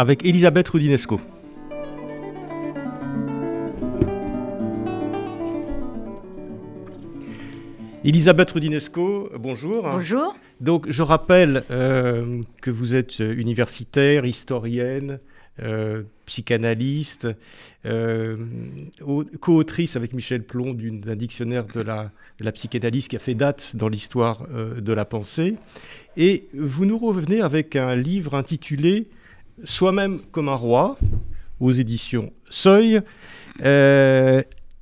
avec Elisabeth Rudinesco. Elisabeth Rudinesco, bonjour. Bonjour. Donc je rappelle euh, que vous êtes universitaire, historienne, euh, psychanalyste, euh, co-autrice avec Michel Plon d'un dictionnaire de la, la, psychanalyse qui a fait date dans l'histoire euh, de la pensée. Et vous nous revenez avec un livre intitulé Soi-même comme un roi, aux éditions Seuil,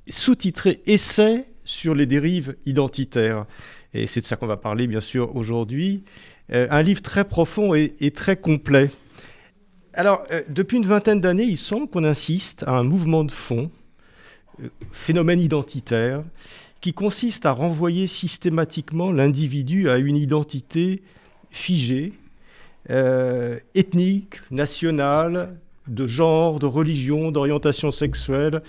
sous-titré Essai sur les dérives identitaires. Et c'est de ça qu'on va parler, bien sûr, aujourd'hui. un livre très profond et, très complet. Alors, euh, depuis une vingtaine d'années, il semble qu'on insiste à un mouvement de fond, euh, phénomène identitaire, qui consiste à renvoyer systématiquement l'individu à une identité figée, euh, ethnique, nationale, de genre, de religion, d'orientation sexuelle,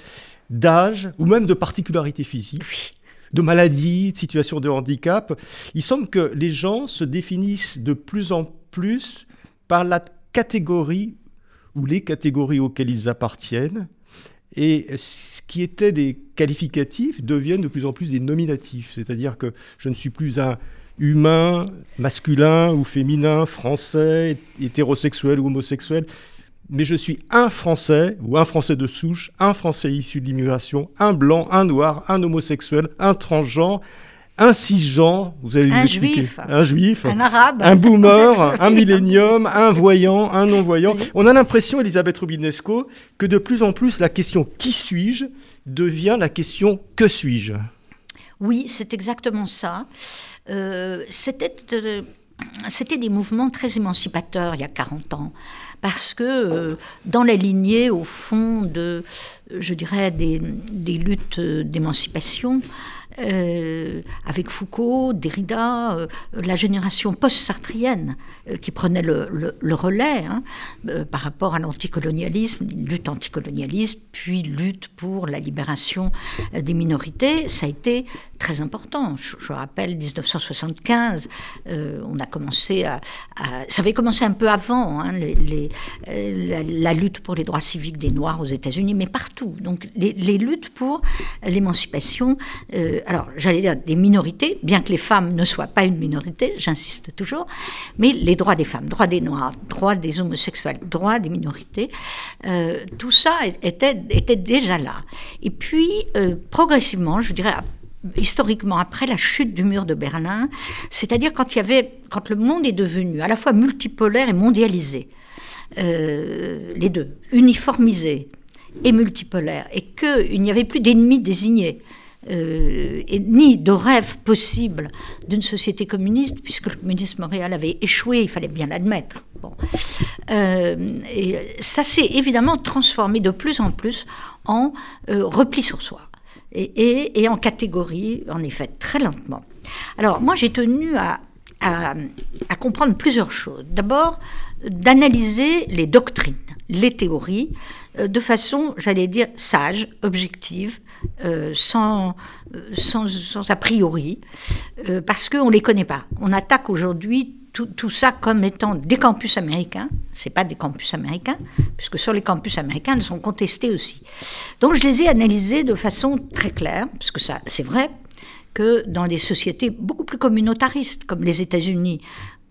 d'âge ou même de particularité physique de maladie, de situation de handicap. Il semble que les gens se définissent de plus en plus par la catégories ou les catégories auxquelles ils appartiennent. Et ce qui était des qualificatifs deviennent de plus en plus des nominatifs. C'est-à-dire que je ne suis plus un humain, masculin ou féminin, français, hétérosexuel ou homosexuel, mais je suis un Français ou un Français de souche, un Français issu de l'immigration, un blanc, un noir, un homosexuel, un transgenre, un cisgenre, vous allez un juif, un juif, un arabe, un boomer, un millénium, un voyant, un non-voyant. On a l'impression, Elisabeth Rubinesco, que de plus en plus la question qui suis-je devient la question que suis-je. Oui, c'est exactement ça. Euh, c'était, euh, c'était des mouvements très émancipateurs il y a 40 ans, parce que euh, dans la lignée, au fond, de, je dirais, des, des luttes d'émancipation, euh, avec Foucault, Derrida, euh, la génération post-sartrienne euh, qui prenait le, relais hein, par rapport à l'anticolonialisme, lutte anticolonialiste, puis lutte pour la libération des minorités, ça a été très important. Je, rappelle 1975, on a commencé à, Ça avait commencé un peu avant, hein, la, lutte pour les droits civiques des Noirs aux États-Unis, mais partout. Donc les, luttes pour l'émancipation alors j'allais dire des minorités, bien que les femmes ne soient pas une minorité, j'insiste toujours, mais les droits des femmes, droits des Noirs, droits des homosexuels, droits des minorités, euh, tout ça était, déjà là. Et puis, euh, progressivement, je dirais, historiquement après la chute du mur de Berlin, c'est-à-dire quand il y avait, quand le monde est devenu à la fois multipolaire et mondialisé, euh, les deux, uniformisé et multipolaire, et qu'il n'y avait plus d'ennemis désignés. Euh, ni de rêve possible d'une société communiste, puisque le communisme réel avait échoué, il fallait bien l'admettre. Bon. Euh, et ça s'est évidemment transformé de plus en plus en euh, repli sur soi. Et, en catégorie, en effet, très lentement. Alors, moi, j'ai tenu à comprendre plusieurs choses. D'abord, d'analyser les doctrines, les théories, de façon, j'allais dire, sage, objective, euh, sans, sans, sans, a priori, euh, parce qu'on ne les connaît pas. On attaque aujourd'hui tout, tout, ça comme étant des campus américains. Ce pas des campus américains, puisque sur les campus américains, ils sont contestés aussi. Donc je les ai analysés de façon très claire, parce que ça, c'est vrai que dans des sociétés beaucoup plus communautaristes, comme les États-Unis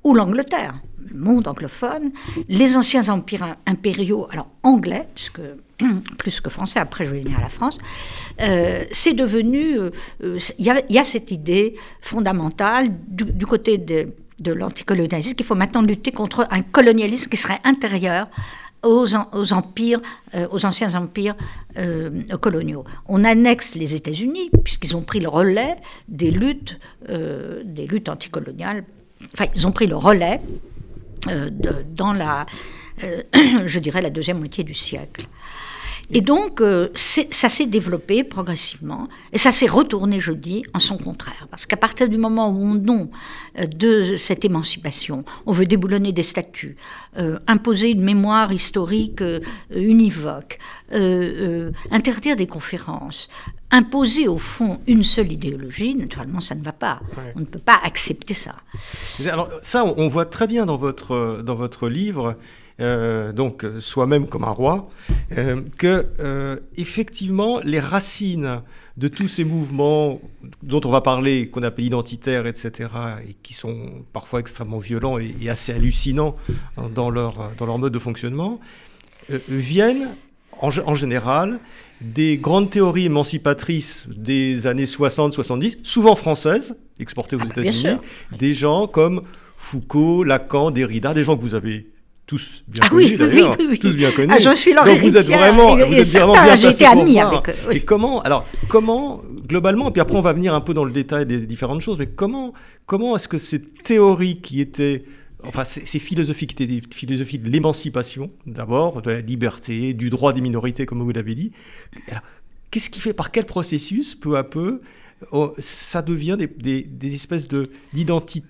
ou l'Angleterre, le monde anglophone, les anciens empires impériaux, alors anglais, puisque plus que français, après je vais venir à la France, euh, c'est devenu, euh, euh, il y, a cette idée fondamentale du, côté de, l'anticolonialisme qu'il faut maintenant lutter contre un colonialisme qui serait intérieur aux, aux empires, aux anciens empires coloniaux. On annexe les États-Unis puisqu'ils ont pris le relais des luttes, des luttes anticoloniales. Ils ont pris le relais dans la je dirais la deuxième moitié du siècle. Et donc, euh, ça s'est développé progressivement, et ça s'est retourné, je dis, en son contraire. Parce qu'à partir du moment où on nom euh, de cette émancipation, on veut déboulonner des statuts, euh, imposer une mémoire historique univoque, interdire des conférences, imposer au fond une seule idéologie, naturellement, ça ne va pas. On ne peut pas accepter ça. Alors ça, on voit très bien dans votre, dans votre livre euh, donc soi-même comme un roi, euh, que euh, effectivement les racines de tous ces mouvements dont on va parler, qu'on appelle identitaires, etc., et qui sont parfois extrêmement violents et, assez hallucinants dans leur, dans leur mode de fonctionnement, viennent en, en, général des grandes théories émancipatrices des années 60-70, souvent françaises, exportées aux ah, États-Unis, des gens comme Foucault, Lacan, Derrida, des gens que vous avez tous bien ah, connus d'ailleurs, tous bien connus. Ah, je suis leur Donc vous êtes vraiment, vous êtes vraiment bien placé pour voir. Et comment, alors comment globalement, et puis après on va venir un peu dans le détail des différentes choses, mais comment, comment est-ce que ces théories qui étaient Enfin, ces philosophies qui étaient des philosophies de l'émancipation, d'abord, de la liberté, du droit des minorités, comme vous l'avez dit. Qu'est-ce qui fait, par quel processus, peu à peu, oh, ça devient des, des, espèces d'identité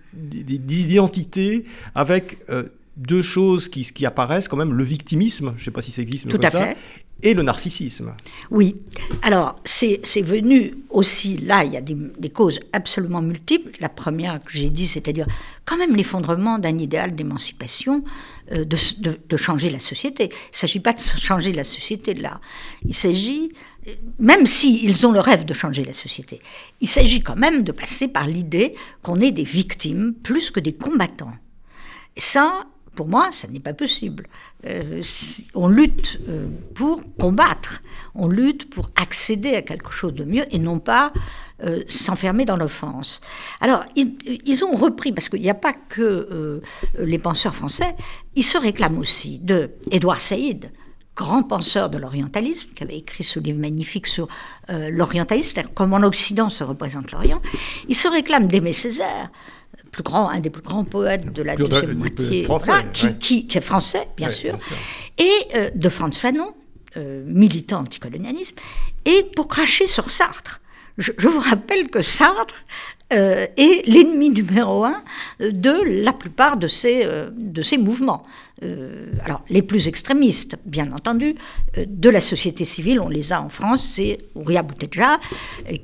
avec euh, deux choses qui, qui, apparaissent quand même, le victimisme, je ne sais pas si ça existe, mais Tout à ça, fait. et le narcissisme. Oui. Alors, c'est venu aussi, là, il y a des, des, causes absolument multiples. La première que j'ai dit, c'est-à-dire quand même l'effondrement d'un idéal d'émancipation, euh, de, de, de, changer la société. Il ne s'agit pas de changer la société là. Il s'agit, même s'ils ils ont le rêve de changer la société, il s'agit quand même de passer par l'idée qu'on est des victimes plus que des combattants. Ça, pour moi, ça n'est pas possible. Euh, on lutte euh, pour combattre, on lutte pour accéder à quelque chose de mieux et non pas euh, s'enfermer dans l'offense. Alors, ils, ont repris, parce qu'il n'y a pas que les penseurs français, ils se réclament aussi de Édouard Saïd, grand penseur de l'orientalisme, qui avait écrit ce livre magnifique sur l'orientalisme, comment l'Occident se représente l'Orient. Ils se réclament d'Aimé Césaire plus grand, un des plus grands poètes de la deuxième moitié, qui, est français, bien, sûr, et euh, de Franz Fanon, euh, militant anticolonialisme, et pour cracher sur Sartre. Je, je, vous rappelle que Sartre euh, est l'ennemi numéro un de la plupart de ces, euh, de ces mouvements. Euh, alors, les plus extrémistes, bien entendu, de la société civile, on les a en France, c'est Ouria Boutedja,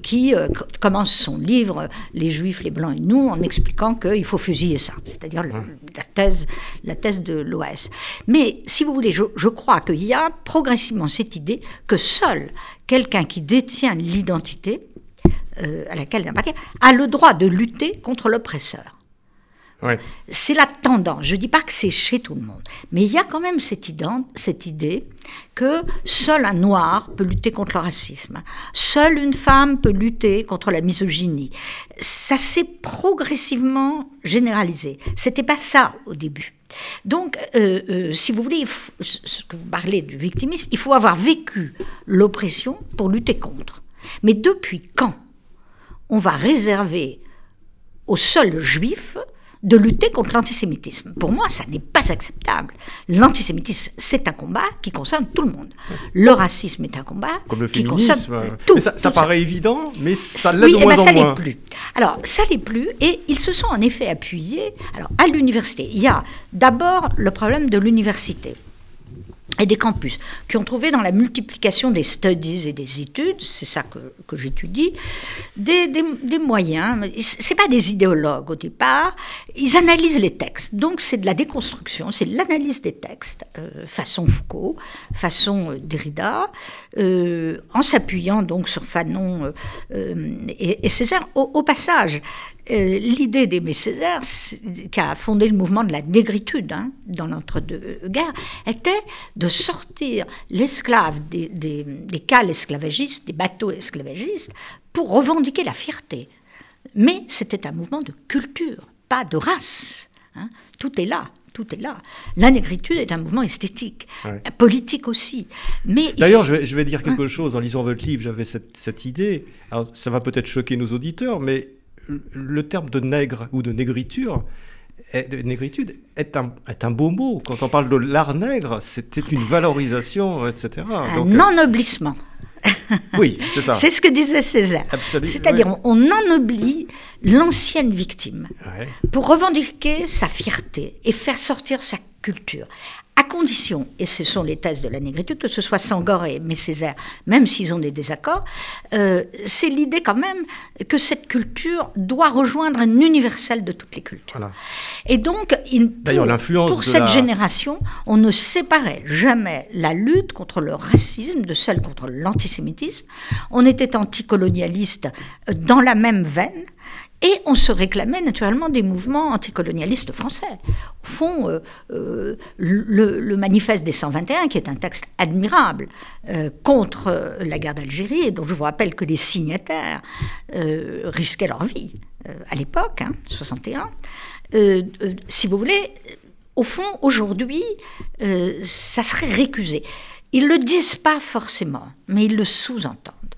qui commence son livre Les Juifs, les Blancs et nous, en expliquant qu'il faut fusiller ça, c'est-à-dire la, thèse, la thèse de l'OS. Mais, si vous voulez, je, je crois qu'il y a progressivement cette idée que seul quelqu'un qui détient l'identité, euh, à laquelle il a le droit de lutter contre l'oppresseur. C'est la tendance. Je ne dis pas que c'est chez tout le monde, mais il y a quand même cette, idée, cette idée que seul un noir peut lutter contre le racisme, seule une femme peut lutter contre la misogynie. Ça s'est progressivement généralisé. C'était pas ça au début. Donc, euh, euh, si vous voulez, ce que vous parlez du victimisme, il faut avoir vécu l'oppression pour lutter contre. Mais depuis quand on va réserver aux seuls juifs de lutter contre l'antisémitisme? Pour moi, ça n'est pas acceptable. L'antisémitisme, c'est un combat qui concerne tout le monde. Le racisme est un combat qui concerne tout. ça, ça paraît évident, mais ça l'est de eh moins ben, en moins. plus. Alors, ça l'est plus, et ils se sont en effet appuyés. Alors, à l'université, il y a d'abord le problème de l'université et des campus, qui ont trouvé dans la multiplication des studies et des études, c'est ça que, que j'étudie, des, des, moyens. C'est pas des idéologues au départ, ils analysent les textes. Donc c'est de la déconstruction, c'est l'analyse des textes, euh, façon Foucault, façon euh, Derrida, euh, en s'appuyant donc sur Fanon et, et, Césaire. Au, au passage, euh, l'idée d'Aimé Césaire, qui a fondé le mouvement de la négritude hein, dans l'entre-deux-guerres, était de sortir l'esclave des, des, des cales esclavagistes, des bateaux esclavagistes, pour revendiquer la fierté. Mais c'était un mouvement de culture, pas de race. Hein. Tout est là tout est là. La négritude est un mouvement esthétique, politique aussi. Mais D'ailleurs, je, vais, dire quelque chose. En lisant votre livre, j'avais cette, cette, idée. Alors, ça va peut-être choquer nos auditeurs, mais le terme de nègre ou de négriture de négritude est un, est un beau mot. Quand on parle de l'art nègre, c'était une valorisation, etc. Un Donc, ennoblissement. oui, c'est ça. c'est ce que disait Césaire. C'est-à-dire, on ennoblit l'ancienne victime pour revendiquer sa fierté et faire sortir sa culture à condition, et ce sont les thèses de la négritude, que ce soit Sangor et Césaire, même s'ils ont des désaccords, euh, c'est l'idée quand même que cette culture doit rejoindre un universel de toutes les cultures. Et donc, pour, pour cette génération, on ne séparait jamais la lutte contre le racisme de celle contre l'antisémitisme. On était anticolonialiste dans la même veine. Et on se réclamait naturellement des mouvements anticolonialistes français. Au fond, euh, euh, le, manifeste des 121, qui est un texte admirable euh, contre la guerre d'Algérie, dont je vous rappelle que les signataires risquaient leur vie à l'époque, hein, 61, si vous voulez, au fond, aujourd'hui, ça serait récusé. Ils ne le disent pas forcément, mais ils le sous-entendent.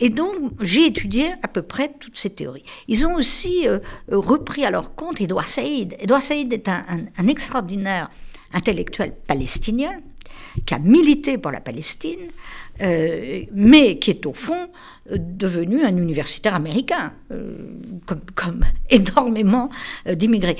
Et donc, j'ai étudié à peu près toutes ces théories. Ils ont aussi euh, repris à leur compte Edouard Saïd. Edouard Saïd est un, extraordinaire intellectuel palestinien qui a milité pour la Palestine, euh, mais qui est au fond euh, devenu un universitaire américain, comme, énormément d'immigrés.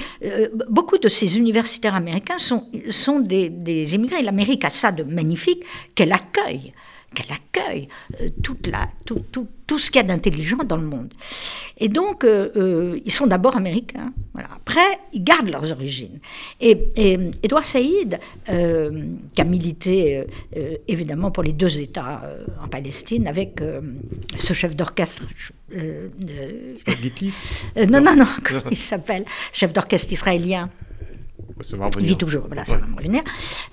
beaucoup de ces universitaires américains sont, sont des, des immigrés. L'Amérique a ça de magnifique qu'elle accueille qu'elle accueille euh, toute la, tout, tout, tout ce qu'il y a d'intelligent dans le monde. Et donc, euh, euh, ils sont d'abord américains. Voilà. Après, ils gardent leurs origines. Et, et Edouard Saïd, qui a milité évidemment pour les deux États en Palestine, avec ce chef d'orchestre. non, non, non, comment il s'appelle? Chef d'orchestre israélien. Ça va revenir. vit toujours, voilà, ça va me revenir.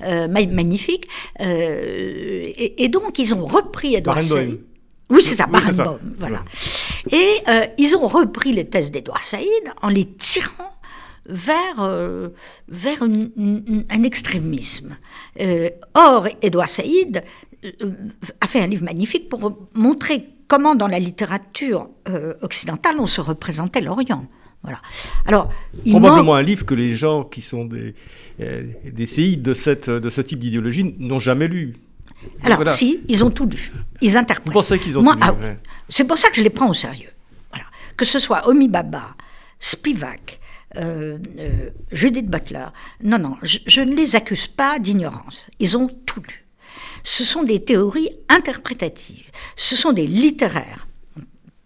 Euh, magnifique. Euh, et, donc, ils ont repris Edouard Saïd. Oui, c'est ça, Barenboim, voilà. Et euh, ils ont repris les thèses d'Edouard Saïd en les tirant vers, vers un extrémisme. or, Edouard Saïd a fait un livre magnifique pour montrer comment dans la littérature occidentale on se représentait l'Orient. Voilà. Alors, Probablement un livre que les gens qui sont des, euh, des séides de, cette, de ce type d'idéologie n'ont jamais lu. Alors, si, ils ont tout lu. Ils interprètent. Vous pensez qu'ils ont tout lu ah, C'est pour ça que je les prends au sérieux. Voilà. Que ce soit Omi Baba, Spivak, euh, euh, Judith Butler. Non, non, je, je ne les accuse pas d'ignorance. Ils ont tout lu. Ce sont des théories interprétatives. Ce sont des littéraires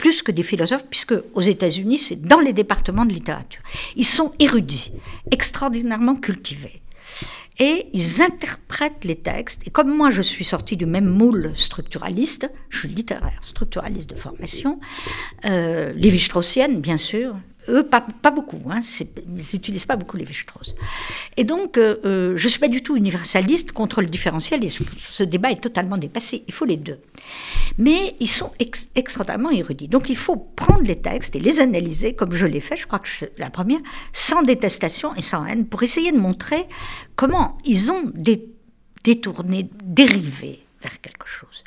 plus que des philosophes, puisque aux États-Unis, c'est dans les départements de littérature. Ils sont érudits, extraordinairement cultivés. Et ils interprètent les textes. Et comme moi, je suis sortie du même moule structuraliste, je suis littéraire, structuraliste de formation, euh, Lévi-Straussienne, bien sûr, eux, pas, beaucoup. Hein, ils n'utilisent pas beaucoup les strauss Et donc, euh, euh, je ne suis pas du tout universaliste contre le différentialisme. Ce débat est totalement dépassé. Il faut les deux. Mais ils sont extrêmement érudits. Donc, il faut prendre les textes et les analyser, comme je l'ai fait, je crois que la première, sans détestation et sans haine, pour essayer de montrer comment ils ont détourné, dérivé vers quelque chose.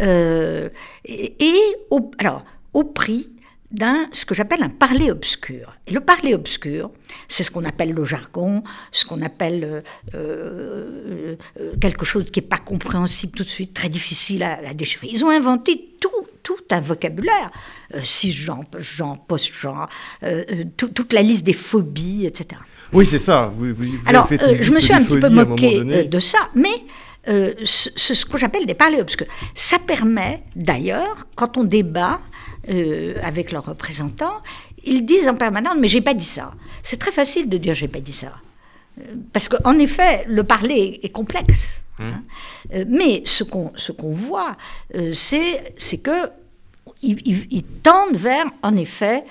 Euh, et, alors, au prix d'un ce que j'appelle un parler obscur. Et le parler obscur, c'est ce qu'on appelle le jargon, ce qu'on appelle euh, euh, euh, quelque chose qui n'est pas compréhensible tout de suite, très difficile à, déchiffrer. Ils ont inventé tout, tout un vocabulaire, cisgenre, genre, post-genre, toute la liste des phobies, etc. Oui, c'est ça. Alors, je me suis un petit peu moqué de ça, mais ce, ce que j'appelle des parlers obscurs. Ça permet, d'ailleurs, quand on débat, euh, avec leurs représentants, ils disent en permanence Mais j'ai pas dit ça. C'est très facile de dire J'ai pas dit ça. Euh, parce qu'en effet, le parler est complexe. Mmh. Hein. Euh, mais ce qu'on qu'on voit, c'est que ils, tendent vers, en effet,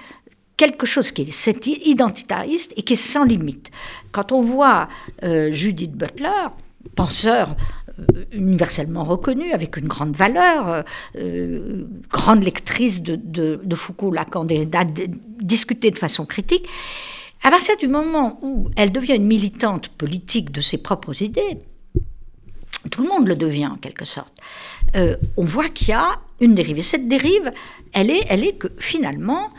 quelque chose qui est identitariste et qui est sans limite. Quand on voit Judith Butler, penseur universellement reconnue, avec une grande valeur, euh, euh, grande lectrice de, de, Foucault, Lacan, discutée de façon critique. À partir du moment où elle devient une militante politique de ses propres idées, tout le monde le devient en quelque sorte. on voit qu'il y a une dérive. Et cette dérive, elle est, elle est que finalement,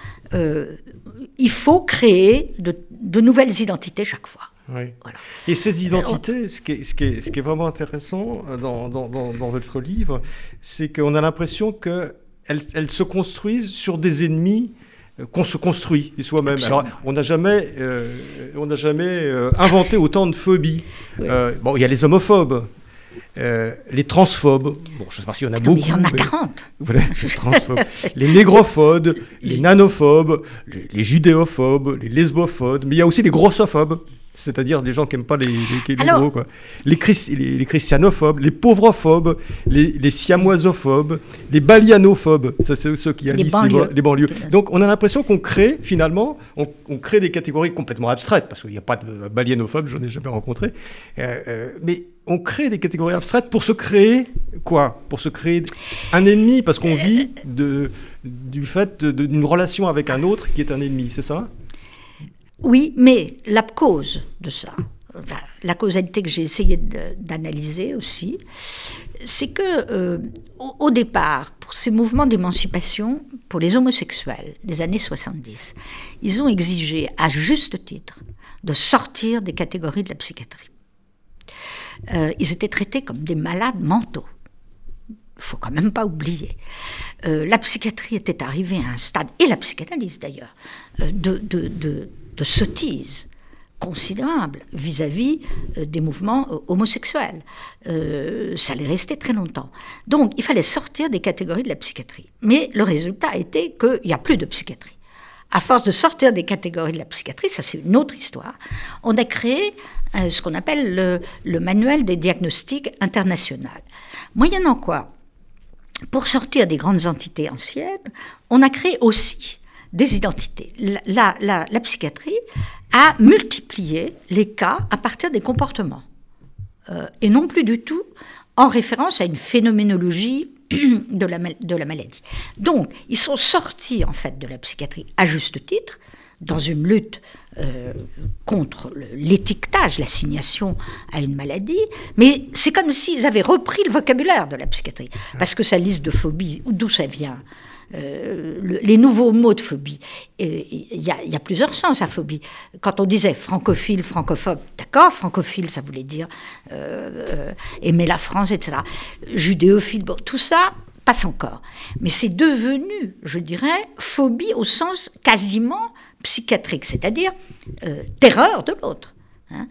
il faut créer de, nouvelles identités chaque fois. Et ces identités, ce qui, est, ce, qui est, ce qui est vraiment intéressant dans, dans, dans, votre livre, c'est qu'on a l'impression qu'elles elles se construisent sur des ennemis euh, qu'on se construit soi-même. Alors, on n'a jamais, euh, on n'a jamais euh, inventé autant de phobies. bon, il y a les homophobes. les transphobes, bon, je ne sais pas s'il y en a beaucoup. il y en a 40. les, les négrophobes, les nanophobes, les, les, judéophobes, les lesbophobes, mais il y a aussi les grossophobes c'est-à-dire des gens qui n'aiment pas les, les, gros, quoi. Les, les, christianophobes, les pauvrophobes, les, les siamoisophobes, les balianophobes, ça c'est ceux qui habitent les banlieues. Donc on a l'impression qu'on crée finalement, on, crée des catégories complètement abstraites, parce qu'il n'y a pas de balianophobes, j'en ai jamais rencontré, euh, euh, mais on crée des catégories abstraites pour se créer quoi? Pour se créer un ennemi, parce qu'on vit de, du fait d'une relation avec un autre qui est un ennemi, c'est ça? Oui, mais la cause de ça, la causalité que j'ai essayé d'analyser aussi, c'est que euh, au, départ, pour ces mouvements d'émancipation, pour les homosexuels des années 70, ils ont exigé à juste titre de sortir des catégories de la psychiatrie. Euh, ils étaient traités comme des malades mentaux. Il faut quand même pas oublier. Euh, la psychiatrie était arrivée à un stade, et la psychanalyse d'ailleurs, de, de de sottise considérable vis-à-vis euh, des mouvements euh, homosexuels. Euh, ça allait rester très longtemps. Donc il fallait sortir des catégories de la psychiatrie. Mais le résultat a été qu'il n'y a plus de psychiatrie. À force de sortir des catégories de la psychiatrie, ça c'est une autre histoire, on a créé ce qu'on appelle le, le, manuel des diagnostics internationaux. Moyennant quoi, pour sortir des grandes entités anciennes, on a créé aussi des identités. La, la, psychiatrie a multiplié les cas à partir des comportements, euh, et non plus du tout en référence à une phénoménologie de la, de la maladie. Donc, ils sont sortis en fait de la psychiatrie à juste titre, dans une lutte euh, contre l'étiquetage, l'assignation à une maladie, mais c'est comme s'ils avaient repris le vocabulaire de la psychiatrie, parce que sa liste de phobies, d'où ça vient euh, les nouveaux mots de phobie. Il y, a plusieurs sens à phobie. Quand on disait francophile, francophobe, d'accord, francophile, ça voulait dire euh, euh, aimer la France, etc. Judéophile, bon, tout ça passe encore. Mais c'est devenu, je dirais, phobie au sens quasiment psychiatrique, c'est-à-dire terreur de l'autre. Hein.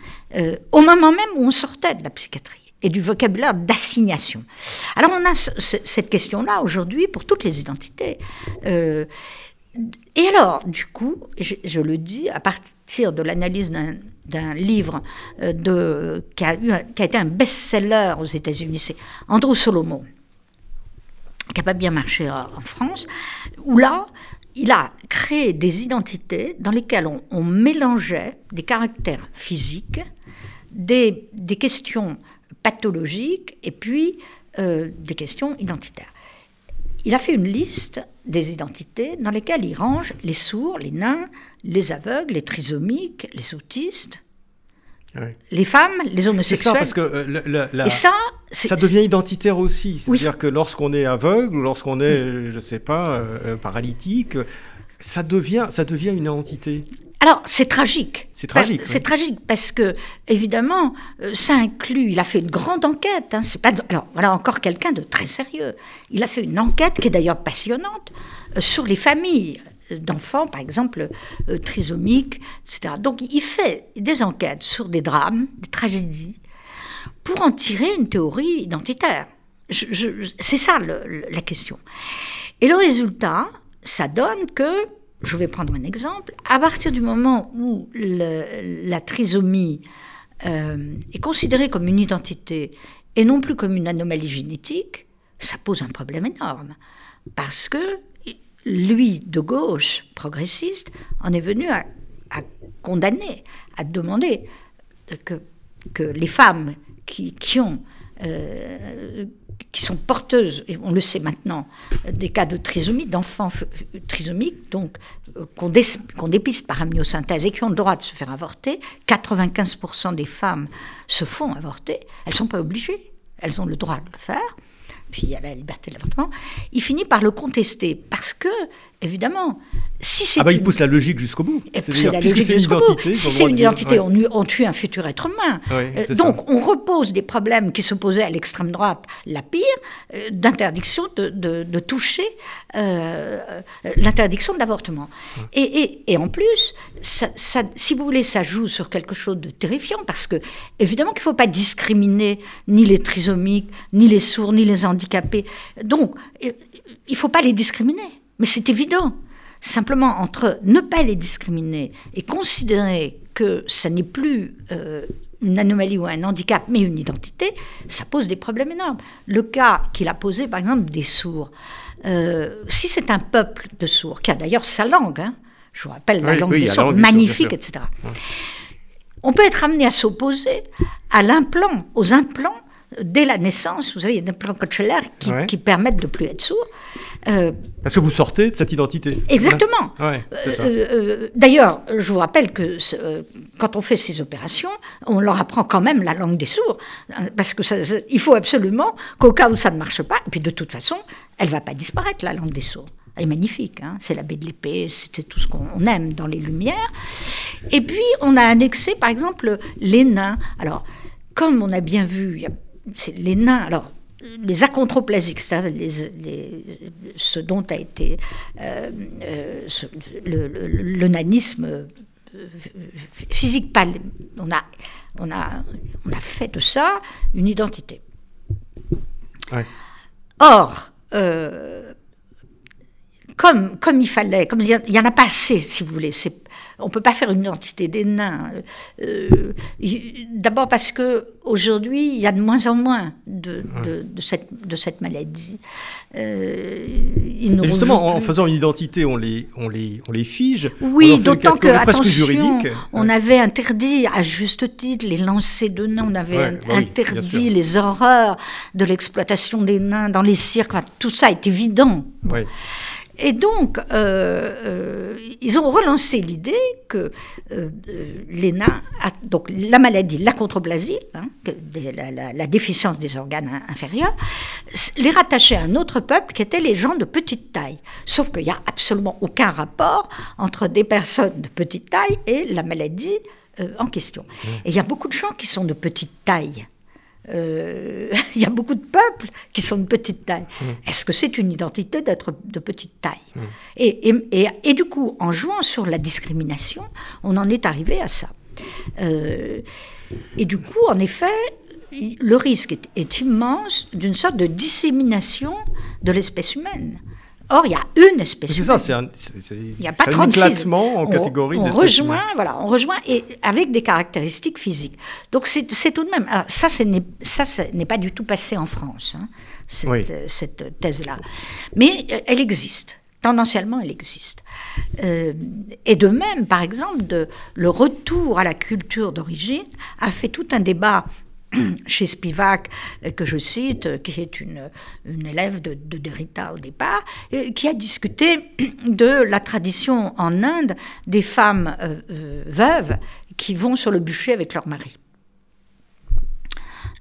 au moment même où on sortait de la psychiatrie et du vocabulaire d'assignation. Alors on a cette question-là aujourd'hui pour toutes les identités. Euh, et alors, du coup, je, le dis, à partir de l'analyse d'un livre euh, qui, a été un best-seller aux États-Unis, c'est Andrew Solomon, qui n'a pas bien marché en France, où là, il a créé des identités dans lesquelles on, mélangeait des caractères physiques, des questions pathologiques et puis euh, des questions identitaires. Il a fait une liste des identités dans lesquelles il range les sourds, les nains, les aveugles, les trisomiques, les autistes, les femmes, les homosexuels. C'est ça, parce que euh, ça, ça devient identitaire aussi. C'est-à-dire que lorsqu'on est aveugle ou lorsqu'on est, je ne sais pas, euh, paralytique, ça devient, ça devient une identité. Alors, c'est tragique. C'est tragique. C'est tragique parce que, évidemment, euh, ça inclut. Il a fait une grande enquête. Hein, c'est pas. Alors, voilà encore quelqu'un de très sérieux. Il a fait une enquête qui est d'ailleurs passionnante euh, sur les familles euh, d'enfants, par exemple, trisomiques, etc. Donc, il fait des enquêtes sur des drames, des tragédies, pour en tirer une théorie identitaire. c'est ça la question. Et le résultat, ça donne que je vais prendre un exemple. À partir du moment où la trisomie euh, est considérée comme une identité et non plus comme une anomalie génétique, ça pose un problème énorme. Parce que lui, de gauche, progressiste, en est venu à, condamner, à demander que, les femmes qui ont euh, qui sont porteuses, et on le sait maintenant, des cas de trisomie, d'enfants trisomiques, donc euh, qu'on dépiste par amniosynthèse et qui ont le droit de se faire avorter, 95% des femmes se font avorter, elles ne sont pas obligées, elles ont le droit de le faire, puis il y a la liberté de l'avortement, il finit par le contester parce que évidemment. Si ah bah il pousse la logique jusqu'au bout. C'est la logique jusqu'au bout. Si c'est une identité, on, tue un futur être humain. Euh, donc on repose des problèmes qui s'opposaient à l'extrême droite, la pire, euh, d'interdiction de, toucher euh, l'interdiction de l'avortement. Et, en plus, ça, si vous voulez, ça joue sur quelque chose de terrifiant parce que évidemment qu'il ne faut pas discriminer ni les trisomiques, ni les sourds, ni les handicapés. Donc il ne faut pas les discriminer. Mais c'est évident. Simplement, entre ne pas les discriminer et considérer que ça n'est plus euh, une anomalie ou un handicap, mais une identité, ça pose des problèmes énormes. Le cas qu'il a posé, par exemple, des sourds. Euh, si c'est un peuple de sourds, qui a d'ailleurs sa langue, hein, je vous rappelle la langue des sourds, magnifique, etc. On peut être amené à s'opposer à l'implant, aux implants dès la naissance. Vous savez, il y a des implants Kocheller qui, qui permettent de plus être sourd. Euh, Parce que vous sortez de cette identité. Exactement. Euh, euh, d'ailleurs, je vous rappelle que quand on fait ces opérations, on leur apprend quand même la langue des sourds, hein, parce que il faut absolument qu'au cas où ça ne marche pas, et puis de toute façon, elle va pas disparaître la langue des sourds. Elle est magnifique, hein. c'est la baie de l'épée, c'est tout ce qu'on aime dans les Lumières. Et puis, on a annexé, par exemple, les nains. Alors, comme on a bien vu, c'est les nains. Alors, les achondroplasiques, ce dont a été euh, euh, le, nanisme euh, physique, on a, on, a, on a fait de ça une identité. Or, comme, comme il fallait, comme il n'y en a pas assez, si vous voulez, c'est on ne peut pas faire une identité des nains. Euh, d'abord parce que aujourd'hui, il y a de moins en moins de, cette, de cette, maladie. Euh, justement, en faisant une identité, on les, on les, on les fige. Oui, d'autant que, attention, on avait interdit, à juste titre, les lancers de nains, on avait bah interdit les horreurs de l'exploitation des nains dans les cirques, tout ça est évident. Et donc, euh, euh, ils ont relancé l'idée que euh, les nains, donc la maladie, la contreplasie, hein, la, déficience des organes inférieurs, les rattachait à un autre peuple qui était les gens de petite taille. Sauf qu'il n'y a absolument aucun rapport entre des personnes de petite taille et la maladie en question. Mmh. Et il y a beaucoup de gens qui sont de petite taille. Euh, il y a beaucoup de peuples qui sont de petite taille. Mmh. Est-ce que c'est une identité d'être de petite taille mmh. et, et, du coup, en jouant sur la discrimination, on en est arrivé à ça. Euh, et du coup, en effet, le risque est immense d'une sorte de dissémination de l'espèce humaine. Or, il y a une espèce. C'est ça, c'est un, il y a pas 36. en catégorie on, on rejoint, voilà, on rejoint et avec des caractéristiques physiques. Donc c'est tout de même. ça, ça, n'est pas du tout passé en France, hein, cette, thèse-là. Mais euh, elle existe. Tendanciellement, elle existe. Euh, et de même, par exemple, de, le retour à la culture d'origine a fait tout un débat chez Spivak, euh, que je cite, euh, qui est une, une élève de, Derrida au départ, euh, qui a discuté de la tradition en Inde des femmes veuves qui vont sur le bûcher avec leur mari.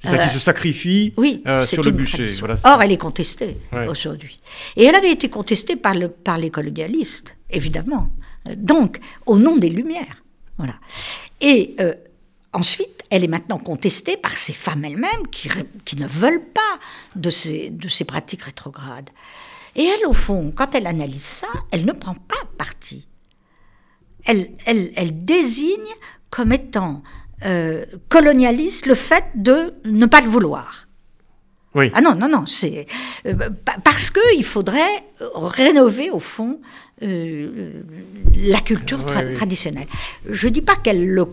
C'est ça qui se sacrifie oui, sur le bûcher. Or, elle est contestée aujourd'hui. Et elle avait été contestée par, le, par les colonialistes, évidemment. Donc, au nom des Lumières. Voilà. Et Ensuite, elle est maintenant contestée par ces femmes elles-mêmes qui, ne veulent pas de ces, de ces pratiques rétrogrades. Et elle, au fond, quand elle analyse ça, elle ne prend pas parti. Elle, elle, désigne comme étant euh, colonialiste le fait de ne pas le vouloir. Oui. Ah non, non, non, c'est euh, parce qu'il faudrait rénover au fond euh, la culture traditionnelle. Je ne dis pas qu'elle le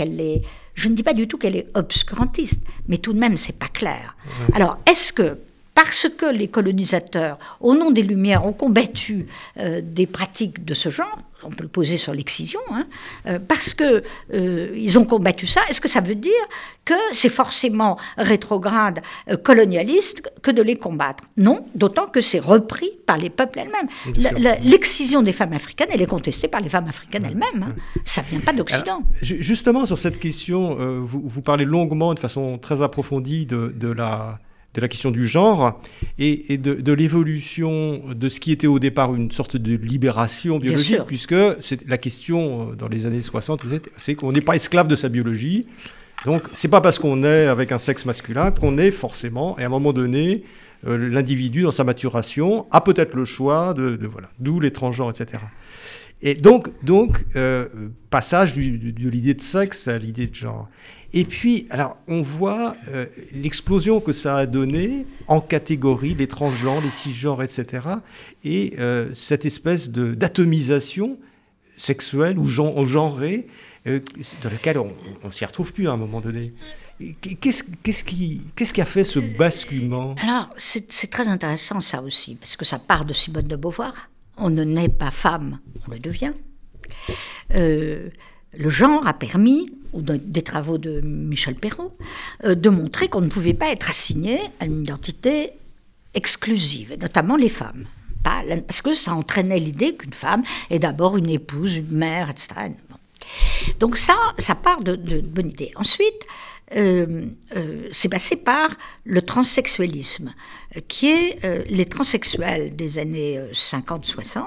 est. Je ne dis pas du tout qu'elle est obscurantiste, mais tout de même, c'est pas clair. Alors, est-ce que parce que les colonisateurs, au nom des Lumières, ont combattu euh, des pratiques de ce genre, on peut le poser sur l'excision, hein, euh, parce qu'ils euh, ont combattu ça, est-ce que ça veut dire que c'est forcément rétrograde, colonialiste, que de les combattre? Non, d'autant que c'est repris par les peuples elles-mêmes. L'excision des femmes africaines, elle est contestée par les femmes africaines elles-mêmes. Hein. Ça ne vient pas d'Occident. Justement, sur cette question, vous, vous, parlez longuement, de façon très approfondie, de, de la de la question du genre et, de, l'évolution de ce qui était au départ une sorte de libération biologique, puisque c'est la question euh, dans les années 60, c'est qu'on n'est pas esclave de sa biologie. Donc, c'est pas parce qu'on est avec un sexe masculin qu'on est forcément, et à un moment donné, euh, l'individu dans sa maturation a peut-être le choix de, voilà, d'où les transgenres, etc. Et donc, donc euh, passage de l'idée de sexe à l'idée de genre. Et puis, alors, on voit euh, l'explosion que ça a donné en catégories, les transgenres, les cisgenres, etc. Et euh, cette espèce d'atomisation sexuelle ou genrée dans laquelle on ne s'y retrouve plus à un moment donné. Qu'est-ce qui, qu'est-ce qui a fait ce basculement? Alors, c'est très intéressant ça aussi, parce que ça part de Simone de Beauvoir on ne naît pas femme, on le devient. Euh, le genre a permis, ou des travaux de Michel Perrault, euh, de montrer qu'on ne pouvait pas être assigné à une identité exclusive, notamment les femmes. parce que ça entraînait l'idée qu'une femme est d'abord une épouse, une mère, etc. Donc ça, ça part de, bonne idée. Ensuite, euh, euh, c'est passé par le transsexualisme, qui est les transsexuels des années 50-60,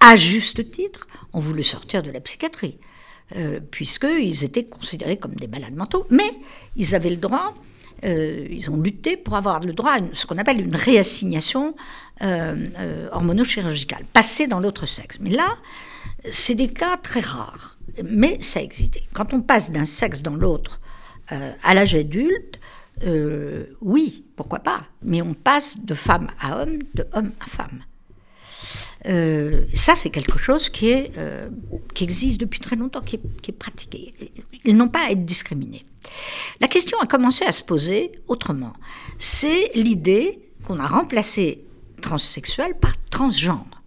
à juste titre, ont voulu sortir de la psychiatrie, puisqu'ils étaient considérés comme des malades mentaux, mais ils avaient le droit, ils ont lutté pour avoir le droit à ce qu'on appelle une réassignation hormonochirurgicale, passer dans l'autre sexe. Mais là, c'est des cas très rares, mais ça existe. Quand on passe d'un sexe dans l'autre, euh, à l'âge adulte, euh, oui, pourquoi pas, mais on passe de femme à homme, de homme à femme. Euh, ça, c'est quelque chose qui, qui existe depuis très longtemps, qui est, pratiqué. Ils n'ont pas à être discriminés. La question a commencé à se poser autrement. C'est l'idée qu'on a remplacé transsexuel par transgenre.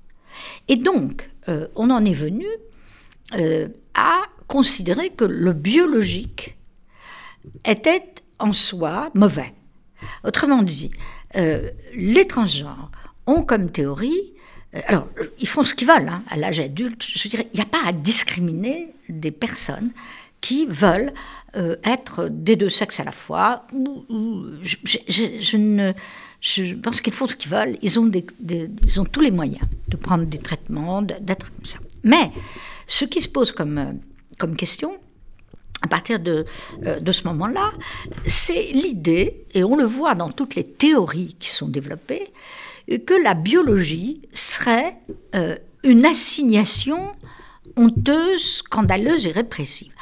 Et donc, on en est venu à considérer que le biologique était en soi mauvais. Autrement dit, euh, les transgenres ont comme théorie, euh, alors ils font ce qu'ils veulent hein, à l'âge adulte, je dirais, il n'y a pas à discriminer des personnes qui veulent euh, être des deux sexes à la fois. je, pense qu'ils font ce qu'ils veulent. Ils ont, tous les moyens de prendre des traitements, d'être comme ça. Mais ce qui se pose comme, comme question, à partir euh, de ce moment-là, c'est l'idée, et on le voit dans toutes les théories qui sont développées, que la biologie serait euh, une assignation honteuse, scandaleuse et répressive.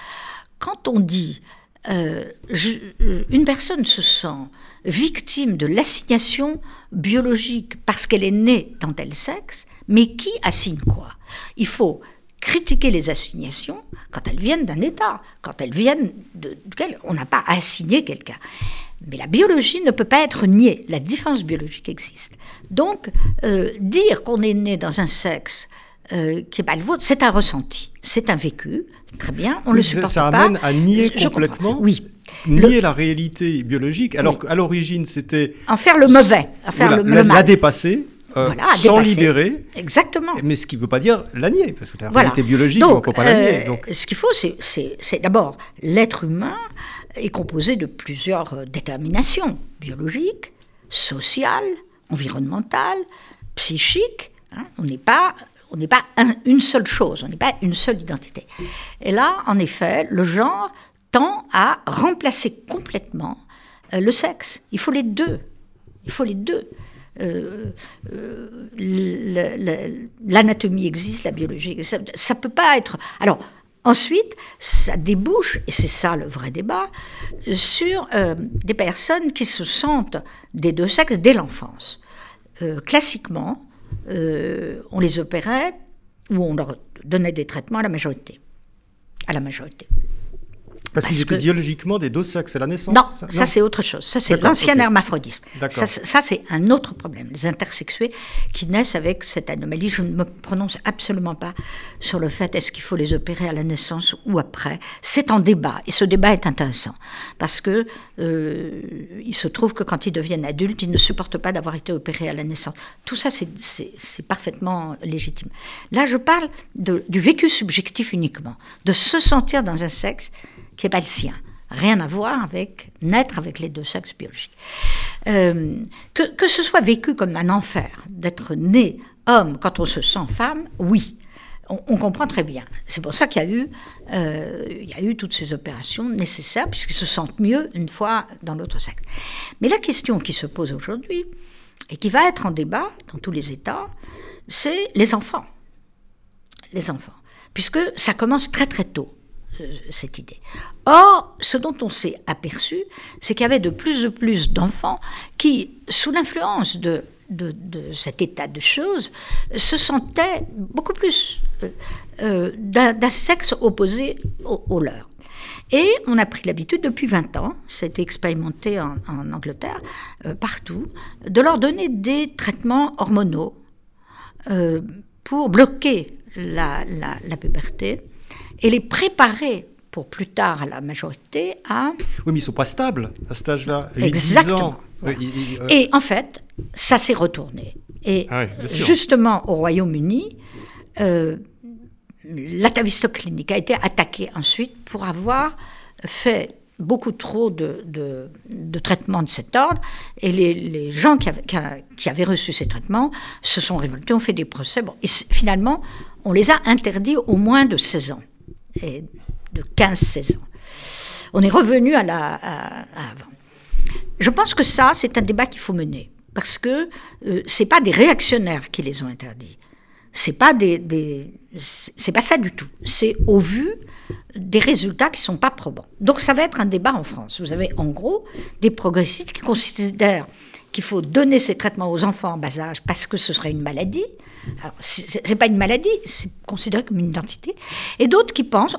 Quand on dit euh, une personne se sent victime de l'assignation biologique parce qu'elle est née dans tel sexe, mais qui assigne quoi? Il faut critiquer les assignations quand elles viennent d'un État, quand elles viennent de, on n'a pas assigné quelqu'un. Mais la biologie ne peut pas être niée, la différence biologique existe. Donc, euh, dire qu'on est né dans un sexe euh, qui n'est pas le vôtre, c'est un ressenti, c'est un vécu, très bien, on le supporte ça, ça amène à nier complètement oui. Nier la réalité biologique, alors qu'à l'origine c'était... En faire le mauvais, en faire le, mal. La dépasser, euh, sans libérer. Exactement. Mais ce qui ne veut pas dire la nier, parce que la réalité biologique, on ne peut pas la nier. Euh, ce qu'il faut, c'est d'abord, l'être humain est composé de plusieurs déterminations biologiques, sociales, environnementales, psychiques. Hein. on n'est pas on n'est pas une seule chose, on n'est pas une seule identité. Et là, en effet, le genre tend à remplacer complètement le sexe. Il faut les deux. Il faut les deux. Euh, euh, l'anatomie existe, la biologie. Ça ne peut pas être. Alors, ensuite, ça débouche, et c'est ça le vrai débat, sur euh, des personnes qui se sentent des deux sexes dès l'enfance. classiquement, on les opérait ou on leur donnait des traitements à la majorité. À la majorité. Parce, qu'ils étaient biologiquement des deux sexes à la naissance Non, ça, c'est autre chose. Ça c'est l'ancien hermaphrodisme. Ça, ça c'est un autre problème. Les intersexués qui naissent avec cette anomalie, je ne me prononce absolument pas sur le fait est-ce qu'il faut les opérer à la naissance ou après. C'est en débat et ce débat est intéressant parce que euh, il se trouve que quand ils deviennent adultes, ils ne supportent pas d'avoir été opérés à la naissance. Tout ça c'est parfaitement légitime. Là, je parle de, du vécu subjectif uniquement, de se sentir dans un sexe qui n'est pas le sien. rien à voir avec naître avec les deux sexes biologiques. Euh, que, que, ce soit vécu comme un enfer d'être né homme quand on se sent femme, oui. On, comprend très bien. C'est pour ça qu'il y, a eu, euh, y a eu toutes ces opérations nécessaires, puisqu'ils se sentent mieux une fois dans l'autre sexe. Mais la question qui se pose aujourd'hui, et qui va être en débat dans tous les États, c'est les enfants. Les enfants. Puisque ça commence très très tôt. Euh, cette idée. Or, ce dont on s'est aperçu, c'est qu'il y avait de plus en plus d'enfants qui, sous l'influence de, cet état de choses, se sentaient beaucoup plus euh, euh, d'un sexe opposé au, leur. Et on a pris l'habitude depuis 20 ans, c'était expérimenté en, Angleterre, partout, de leur donner des traitements hormonaux pour bloquer la puberté et les préparer pour plus tard à la majorité à... Oui, mais ils ne sont pas stables à cet âge-là. Exactement. Euh, et en fait, ça s'est retourné. Et ah justement, au Royaume-Uni, euh, clinique a été attaqué ensuite pour avoir fait beaucoup trop de, de, traitements de cet ordre, et les, gens qui avaient, qui, avaient, reçu ces traitements se sont révoltés, ont fait des procès, bon, et finalement, on les a interdits au moins de 16 ans et de 15-16 ans. On est revenu à, la, avant. Je pense que ça, c'est un débat qu'il faut mener, parce que euh, c'est pas des réactionnaires qui les ont interdits. C'est pas des, c'est pas ça du tout. C'est au vu des résultats qui sont pas probants. Donc ça va être un débat en France. Vous avez en gros des progressistes qui considèrent qu'il faut donner ces traitements aux enfants en bas âge parce que ce serait une maladie. Ce n'est pas une maladie, c'est considéré comme une identité. Et d'autres qui pensent,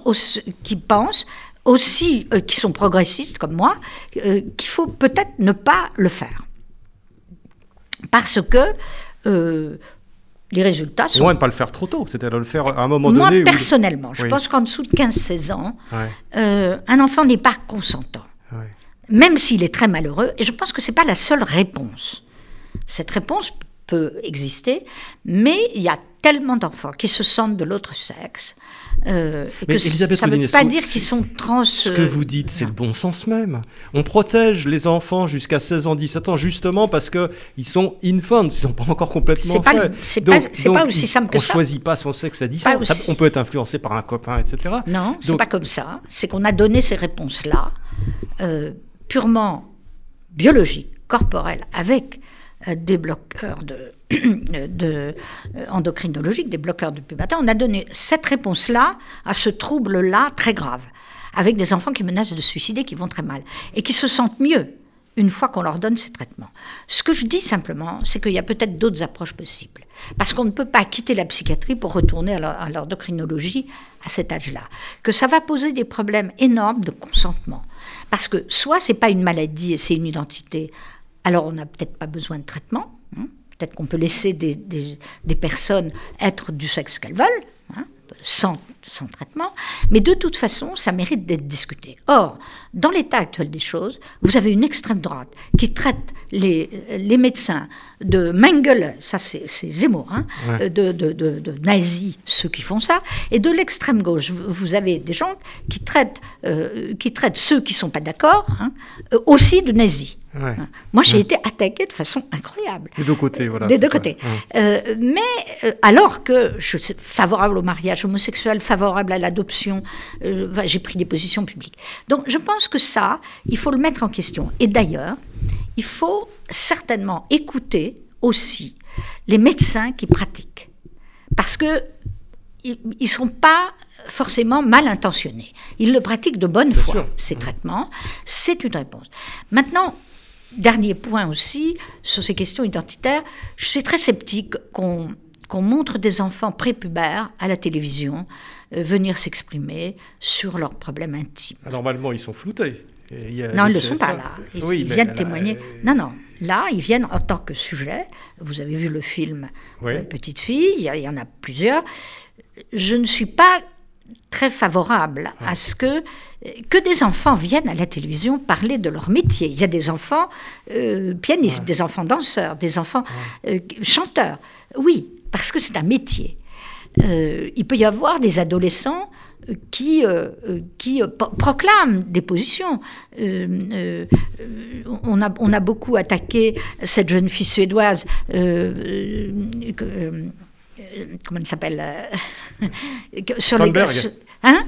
aussi, qui euh, sont progressistes comme moi, euh, qu'il faut peut-être ne pas le faire. Parce que euh, les résultats sont... Moins de ne pas le faire trop tôt, c'est-à-dire de le faire à un moment donné. Moi, personnellement, je pense qu'en dessous de 15-16 ans, un enfant n'est pas consentant même s'il est très malheureux, et je pense que ce n'est pas la seule réponse. Cette réponse peut exister, mais il y a tellement d'enfants qui se sentent de l'autre sexe. Euh, mais que Elisabeth ça ne veut pas dire qu'ils sont trans. Ce que vous dites, c'est le bon sens même. On protège les enfants jusqu'à 16 ans, 17 ans, justement parce qu'ils sont infants, ils ne sont pas encore complètement faits. C'est pas, pas, aussi simple que ça. On ne choisit pas son sexe à 10 ans. on peut être influencé par un copain, etc. Non, c'est pas comme ça. C'est qu'on a donné ces réponses-là. Euh, purement biologique, corporel, avec euh, des bloqueurs de, de euh, endocrinologiques, des bloqueurs de puberté, on a donné cette réponse-là à ce trouble-là très grave, avec des enfants qui menacent de suicider, qui vont très mal, et qui se sentent mieux une fois qu'on leur donne ces traitements. Ce que je dis simplement, c'est qu'il y a peut-être d'autres approches possibles. Parce qu'on ne peut pas quitter la psychiatrie pour retourner à l'endocrinologie à cet âge-là. Que ça va poser des problèmes énormes de consentement. Parce que soit c'est pas une maladie et c'est une identité, alors on n'a peut-être pas besoin de traitement. Hein. peut-être qu'on peut laisser des, des, personnes être du sexe qu'elles veulent, hein, sans, sans, traitement, mais de toute façon, ça mérite d'être discuté. Or, dans l'état actuel des choses, vous avez une extrême droite qui traite les, les médecins de Mengele, ça c'est Zemmour, hein, de, de, de, nazis, ceux qui font ça, et de l'extrême gauche, vous avez des gens qui traitent, euh, qui traitent ceux qui ne sont pas d'accord hein, aussi de nazis. Hein. Moi, j'ai été attaquée de façon incroyable. Des deux côtés, voilà. Des deux côtés. Euh, mais alors que je suis favorable au mariage homosexuel, favorable à l'adoption, j'ai pris des positions publiques. Donc, je pense que ça, il faut le mettre en question. Et d'ailleurs, il faut certainement écouter aussi les médecins qui pratiquent. Parce que ils ne sont pas forcément mal intentionnés. Ils le pratiquent de bonne foi, ces traitements. C'est une réponse. Maintenant, dernier point aussi, sur ces questions identitaires, je suis très sceptique qu'on montre des enfants prépubères à la télévision euh, venir s'exprimer sur leurs problèmes intimes. Ah, normalement, ils sont floutés non, ils ne sont pas là. Ils, viennent témoigner. Non, non. Là, ils viennent en tant que sujet. Vous avez vu le film euh, Petite fille, il y, en a plusieurs. Je ne suis pas très favorable à ce que, que des enfants viennent à la télévision parler de leur métier. Il y a des enfants euh, pianistes, des enfants danseurs, des enfants euh, chanteurs. Oui, parce que c'est un métier. il peut y avoir des adolescents qui, qui proclament des positions. on, a, on a beaucoup attaqué cette jeune fille suédoise. Comment elle s'appelle sur les hein?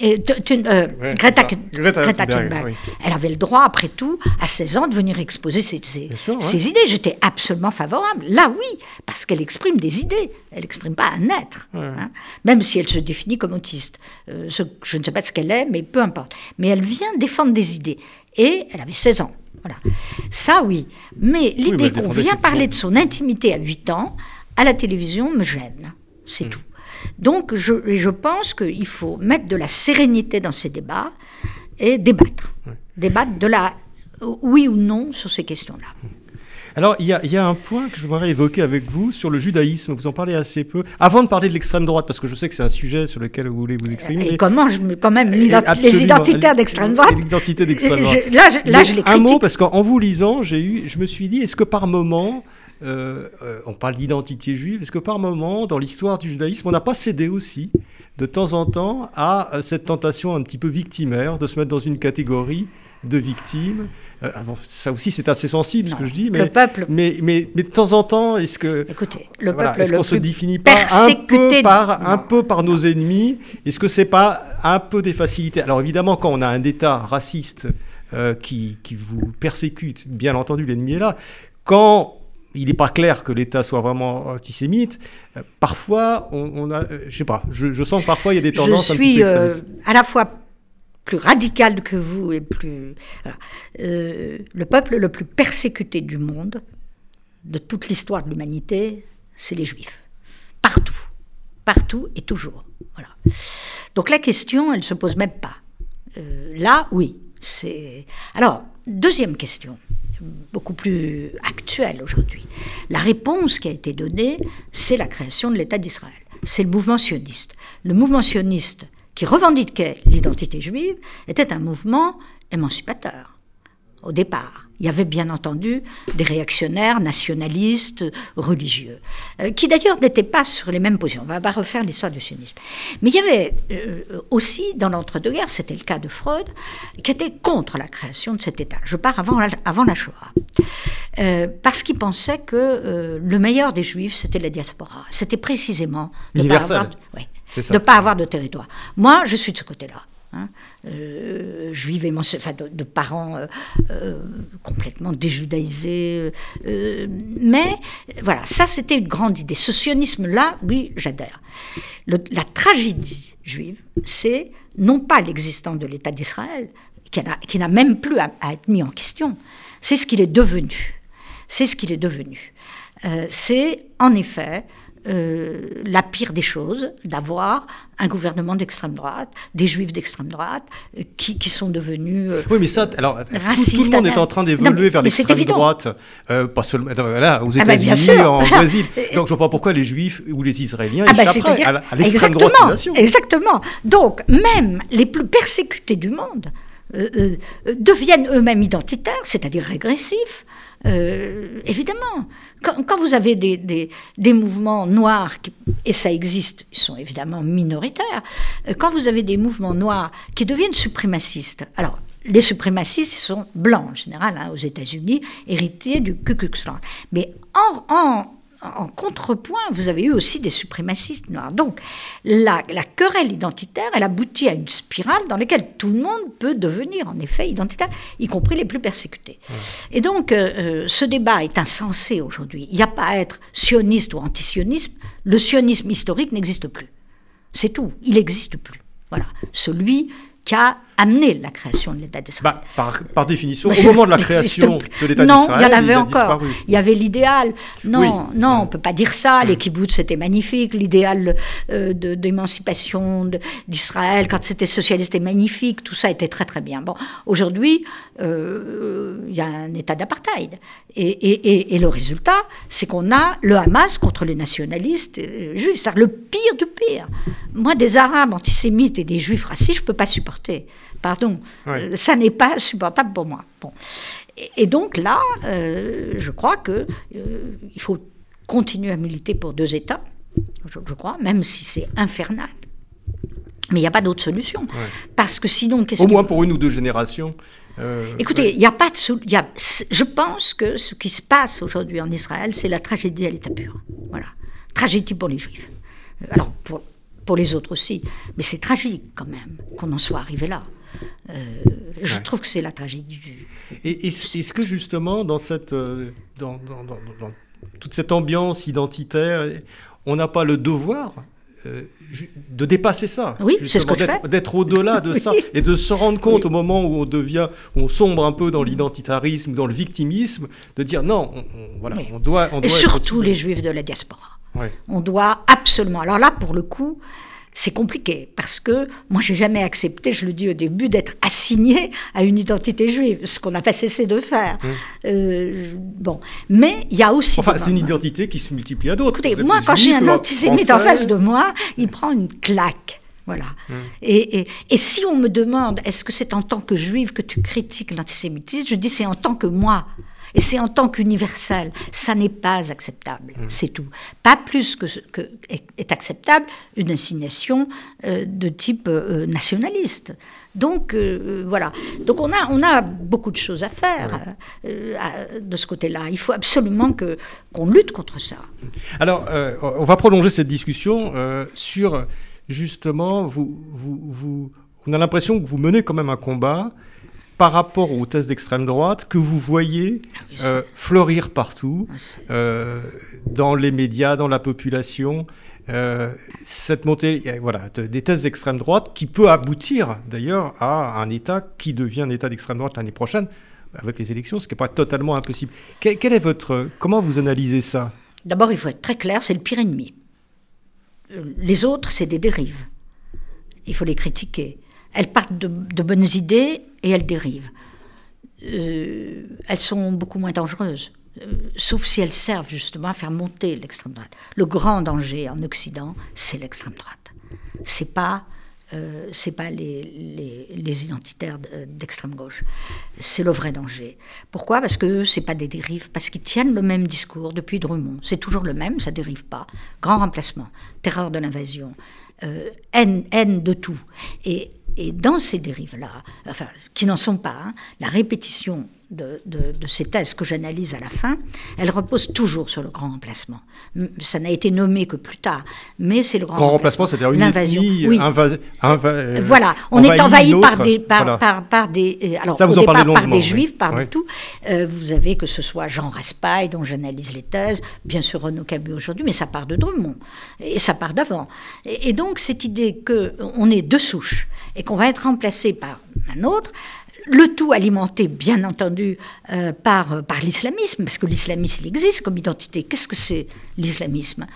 Et euh, Greta, Thunberg. Elle avait le droit, après tout, à 16 ans, de venir exposer ses, idées. J'étais absolument favorable. Là, oui, parce qu'elle exprime des idées. Elle n'exprime pas un être. Hein. même si elle se définit comme autiste. Euh, je ne sais pas ce qu'elle est, mais peu importe. Mais elle vient défendre des idées. Et elle avait 16 ans. Voilà. Ça, oui. Mais l'idée qu'on vient parler de son intimité à 8 ans, à la télévision, me gêne. C'est hmm. tout. Donc je, je pense qu'il faut mettre de la sérénité dans ces débats et débattre. Débattre de la oui ou non sur ces questions-là. Alors, il y, a, un point que je voudrais évoquer avec vous sur le judaïsme. Vous en parlez assez peu. Avant de parler de l'extrême droite, parce que je sais que c'est un sujet sur lequel vous voulez vous exprimer. Et comment, je, quand même, les identitaires d'extrême droite L'identité d'extrême droite. là, je, là, je les critique. Un mot, parce qu'en vous lisant, j'ai eu, je me suis dit, est-ce que par moment, euh, euh, on parle d'identité juive, est-ce que par moment, dans l'histoire du judaïsme, on n'a pas cédé aussi, de temps en temps, à euh, cette tentation un petit peu victimaire de se mettre dans une catégorie de victimes? Ah ça aussi c'est assez sensible ce que je dis, mais, le peuple... mais, mais, mais, de temps en temps, est-ce que Écoutez, le peuple est-ce qu'on se définit pas un peu par un peu par nos ennemis? Est-ce que c'est pas un peu des facilités? Alors évidemment, quand on a un État raciste qui, qui vous persécute, bien entendu l'ennemi est là. Quand il n'est pas clair que l'État soit vraiment antisémite. Euh, parfois, on, a, euh, je sais pas, je, sens que parfois il y a des tendances je suis, euh, à la fois plus radical que vous et plus le peuple le plus persécuté du monde, de toute l'histoire de l'humanité, c'est les Juifs, partout, partout et toujours. Voilà. Donc la question, elle se pose même pas. là, oui, c'est. Alors deuxième question beaucoup plus actuelle aujourd'hui. La réponse qui a été donnée, c'est la création de l'État d'Israël. C'est le mouvement sioniste. Le mouvement sioniste qui revendiquait l'identité juive était un mouvement émancipateur au départ. Il y avait bien entendu des réactionnaires nationalistes, religieux, euh, qui d'ailleurs n'étaient pas sur les mêmes positions. On va pas refaire l'histoire du sionisme. Mais il y avait euh, aussi, dans l'entre-deux-guerres, c'était le cas de Freud, qui était contre la création de cet État. Je pars avant la, avant la Shoah. Euh, parce qu'il pensait que le meilleur des Juifs, c'était la diaspora. C'était précisément de ne pas, pas avoir de territoire. Moi, je suis de ce côté-là. Hein. Euh, juive enfin de, parents euh, euh, complètement déjudaïsés. mais voilà, ça c'était une grande idée. Ce sionisme-là, oui, j'adhère. la tragédie juive, c'est non pas l'existence de l'État d'Israël, qui n'a même plus à, être mis en question, c'est ce qu'il est devenu. C'est ce qu'il est devenu. c'est en effet euh, la pire des choses d'avoir un gouvernement d'extrême droite, des juifs d'extrême droite, euh, qui, qui, sont devenus. Euh, oui, mais ça, alors, tout, le monde est en train d'évoluer vers l'extrême droite, pas seulement là, aux ah bah, États-Unis, en Brésil. Donc je ne vois pas pourquoi les juifs ou les Israéliens ah bah, échapperaient à, à l'extrême droitisation. Exactement. Donc, même les plus persécutés du monde deviennent eux-mêmes identitaires, c'est-à-dire régressifs. Euh, évidemment, quand, vous avez des, mouvements noirs, et ça existe, ils sont évidemment minoritaires, euh, quand vous avez des mouvements noirs qui deviennent suprémacistes, alors les suprémacistes sont blancs en général hein, aux États-Unis, héritiers du Ku Klux Klan. Mais en, en, en contrepoint, vous avez eu aussi des suprémacistes noirs. Donc, la, querelle identitaire, elle aboutit à une spirale dans laquelle tout le monde peut devenir, en effet, identitaire, y compris les plus persécutés. Et donc, euh, euh, ce débat est insensé aujourd'hui. Il n'y a pas à être sioniste ou antisionisme. Le sionisme historique n'existe plus. C'est tout. Il n'existe plus. Voilà. Celui qui a amené la création de l'État d'Israël. Bah, par, définition, au moment de la création de l'État d'Israël, non, il y en avait encore. Il y avait l'idéal. Non, non, on peut pas dire ça. Les kibbutz c'était magnifique. L'idéal euh, d'émancipation d'Israël quand c'était socialiste était magnifique. Tout ça était très très bien. Bon, aujourd'hui, euh, il y a un État d'apartheid. Et, et, et, le résultat, c'est qu'on a le Hamas contre les nationalistes euh, juifs. C'est le pire du pire. Moi, des Arabes antisémites et des Juifs racistes, je peux pas supporter. Pardon, euh, ça n'est pas supportable pour moi. Bon. Et, donc là, euh, je crois qu'il euh, il faut continuer à militer pour deux États, je, crois, même si c'est infernal. Mais il n'y a pas d'autre solution. Parce que sinon, qu'est-ce Au moins pour une ou deux générations. Euh, Écoutez, il n'y a pas de. Y a, je pense que ce qui se passe aujourd'hui en Israël, c'est la tragédie à l'état pur. Voilà. Tragédie pour les Juifs. Alors, pour, pour les autres aussi. Mais c'est tragique quand même qu'on en soit arrivé là. Euh, je trouve que c'est la tragédie du. Et est-ce que justement, dans, cette, euh, dans, dans, dans, toute cette ambiance identitaire, on n'a pas le devoir euh, de dépasser ça. Oui, c'est ce que je fais. D'être au-delà de ça et de se rendre compte au moment où on devient, où on sombre un peu dans l'identitarisme, dans le victimisme, de dire non, on, voilà, on doit, on doit. Et surtout les juifs de la diaspora. On doit absolument. Alors là, pour le coup, c'est compliqué parce que moi, j'ai jamais accepté, je le dis au début, d'être assigné à une identité juive, ce qu'on n'a pas cessé de faire. Mmh. Euh, bon, mais il y a aussi. Enfin, c'est une identité qui se multiplie à d'autres. Écoutez, moi, quand j'ai un antisémite en face de moi, il prend une claque. Voilà. Mmh. Et, et, et, si on me demande, est-ce que c'est en tant que juive que tu critiques l'antisémitisme, je dis c'est en tant que moi. Et c'est en tant qu'universel. Ça n'est pas acceptable, mmh. c'est tout. Pas plus que, que est, acceptable une assignation euh, de type euh, nationaliste. Donc euh, voilà. Donc on a, on a beaucoup de choses à faire de ce côté-là. Il faut absolument que, qu'on lutte contre ça. Alors, on va prolonger cette discussion sur justement, vous, vous, vous, on a l'impression que vous menez quand même un combat par rapport aux thèses d'extrême droite que vous voyez ah euh, fleurir partout, ah, euh, dans les médias, dans la population. Euh, cette montée voilà, des thèses d'extrême droite qui peut aboutir d'ailleurs à un État qui devient un État d'extrême droite l'année prochaine avec les élections, ce qui n'est pas totalement impossible. Quel, est votre, comment vous analysez ça? D'abord, il faut être très clair, c'est le pire ennemi. Les autres, c'est des dérives. Il faut les critiquer. Elles partent de, bonnes idées et elles dérivent. Euh, elles sont beaucoup moins dangereuses, euh, sauf si elles servent justement à faire monter l'extrême droite. Le grand danger en Occident, c'est l'extrême droite. C'est pas euh, c'est pas les, les, identitaires d'extrême gauche. C'est le vrai danger. Pourquoi? Parce que c'est pas des dérives, parce qu'ils tiennent le même discours depuis Drummond. C'est toujours le même, ça dérive pas. Grand remplacement, terreur de l'invasion, haine, haine de tout. Et et dans ces dérives-là, enfin, qui n'en sont pas, hein, la répétition de, ces thèses que j'analyse à la fin, elle repose toujours sur le grand remplacement. Ça n'a été nommé que plus tard, mais c'est le grand, grand remplacement. c'est-à-dire une invasion. Oui. Voilà, on est envahi par des, par, par, des, euh, alors au départ par des juifs, par tout. Euh, vous avez que ce soit Jean Raspail dont j'analyse les thèses, bien sûr Renaud Cabu aujourd'hui, mais ça part de Drummond et ça part d'avant. Et, et, donc cette idée que on est deux souches et qu'on va être remplacé par un autre, le tout alimenté, bien entendu, euh, par, par l'islamisme, parce que l'islamisme existe comme identité. Qu'est-ce que c'est l'islamisme?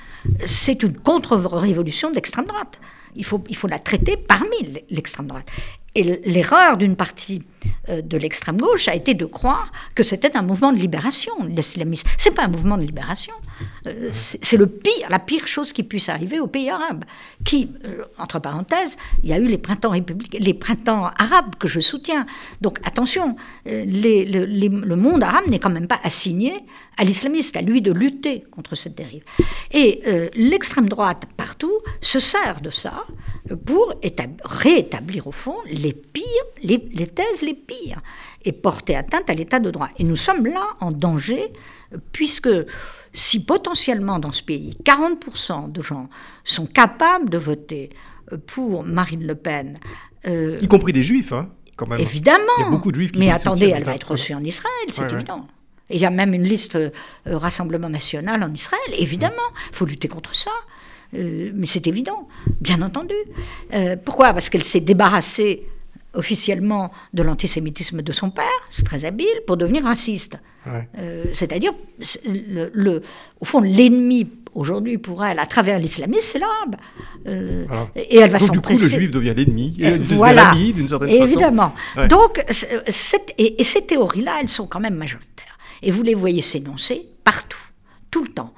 C'est une contre-révolution d'extrême droite. Il il faut la traiter parmi l'extrême droite. Et l'erreur d'une partie euh, de l'extrême gauche a été de croire que c'était un mouvement de libération, l'islamisme. C'est pas un mouvement de libération. Euh, c'est le pire, la pire chose qui puisse arriver aux pays arabes. Qui, euh, entre parenthèses, il y a eu les printemps arabes que je soutiens. Donc attention, le monde arabe n'est quand même pas assigné à l'islamiste, à lui de lutter contre cette dérive. Et l'extrême droite partout se sert de ça pour réétablir au fond les pires, les, thèses les pires, et porter atteinte à l'état de droit. Et nous sommes là en danger, puisque si potentiellement dans ce pays, 40% de gens sont capables de voter pour Marine Le Pen. Euh, y compris des juifs, hein, quand même. Évidemment. Il y a beaucoup de juifs qui Mais attendez, elle va être reçue en Israël, c'est évident. Et il y a même une liste euh, Rassemblement national en Israël, évidemment. Il faut lutter contre ça. Euh, mais c'est évident, bien entendu. Euh, pourquoi? Parce qu'elle s'est débarrassée officiellement de l'antisémitisme de son père, c'est très habile, pour devenir raciste. Euh, c'est-à-dire, le, au fond, l'ennemi aujourd'hui pour elle, à travers l'islamisme, c'est l'arabe. Et elle va Donc, du coup, le juif devient l'ennemi, et, voilà. l'ami d'une certaine façon. Évidemment. Donc, cette, et, et ces théories-là, elles sont quand même majoritaires. Et vous les voyez s'énoncer partout, tout le temps.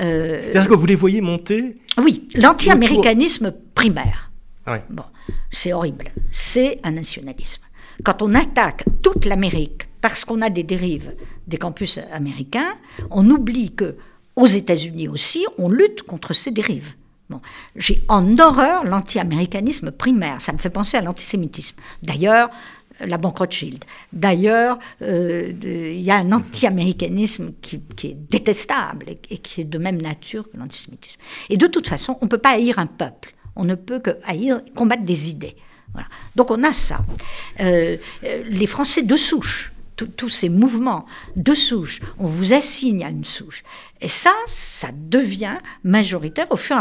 Euh, C'est-à-dire que vous les voyez monter Oui, l'anti-américanisme primaire. Bon, c'est horrible. C'est un nationalisme. Quand on attaque toute l'Amérique parce qu'on a des dérives des campus américains, on oublie que aux États-Unis aussi, on lutte contre ces dérives. Bon. J'ai en horreur l'anti-américanisme primaire. Ça me fait penser à l'antisémitisme. D'ailleurs, la banque Rothschild. D'ailleurs, euh, il y a un anti-américanisme qui, est détestable et, qui est de même nature que l'antisémitisme. Et de toute façon, on ne peut pas haïr un peuple. On ne peut que haïr, combattre des idées. Voilà. Donc on a ça. Euh, les Français de souche tous ces mouvements de souche, on vous assigne à une souche. Et ça, ça devient majoritaire au fur et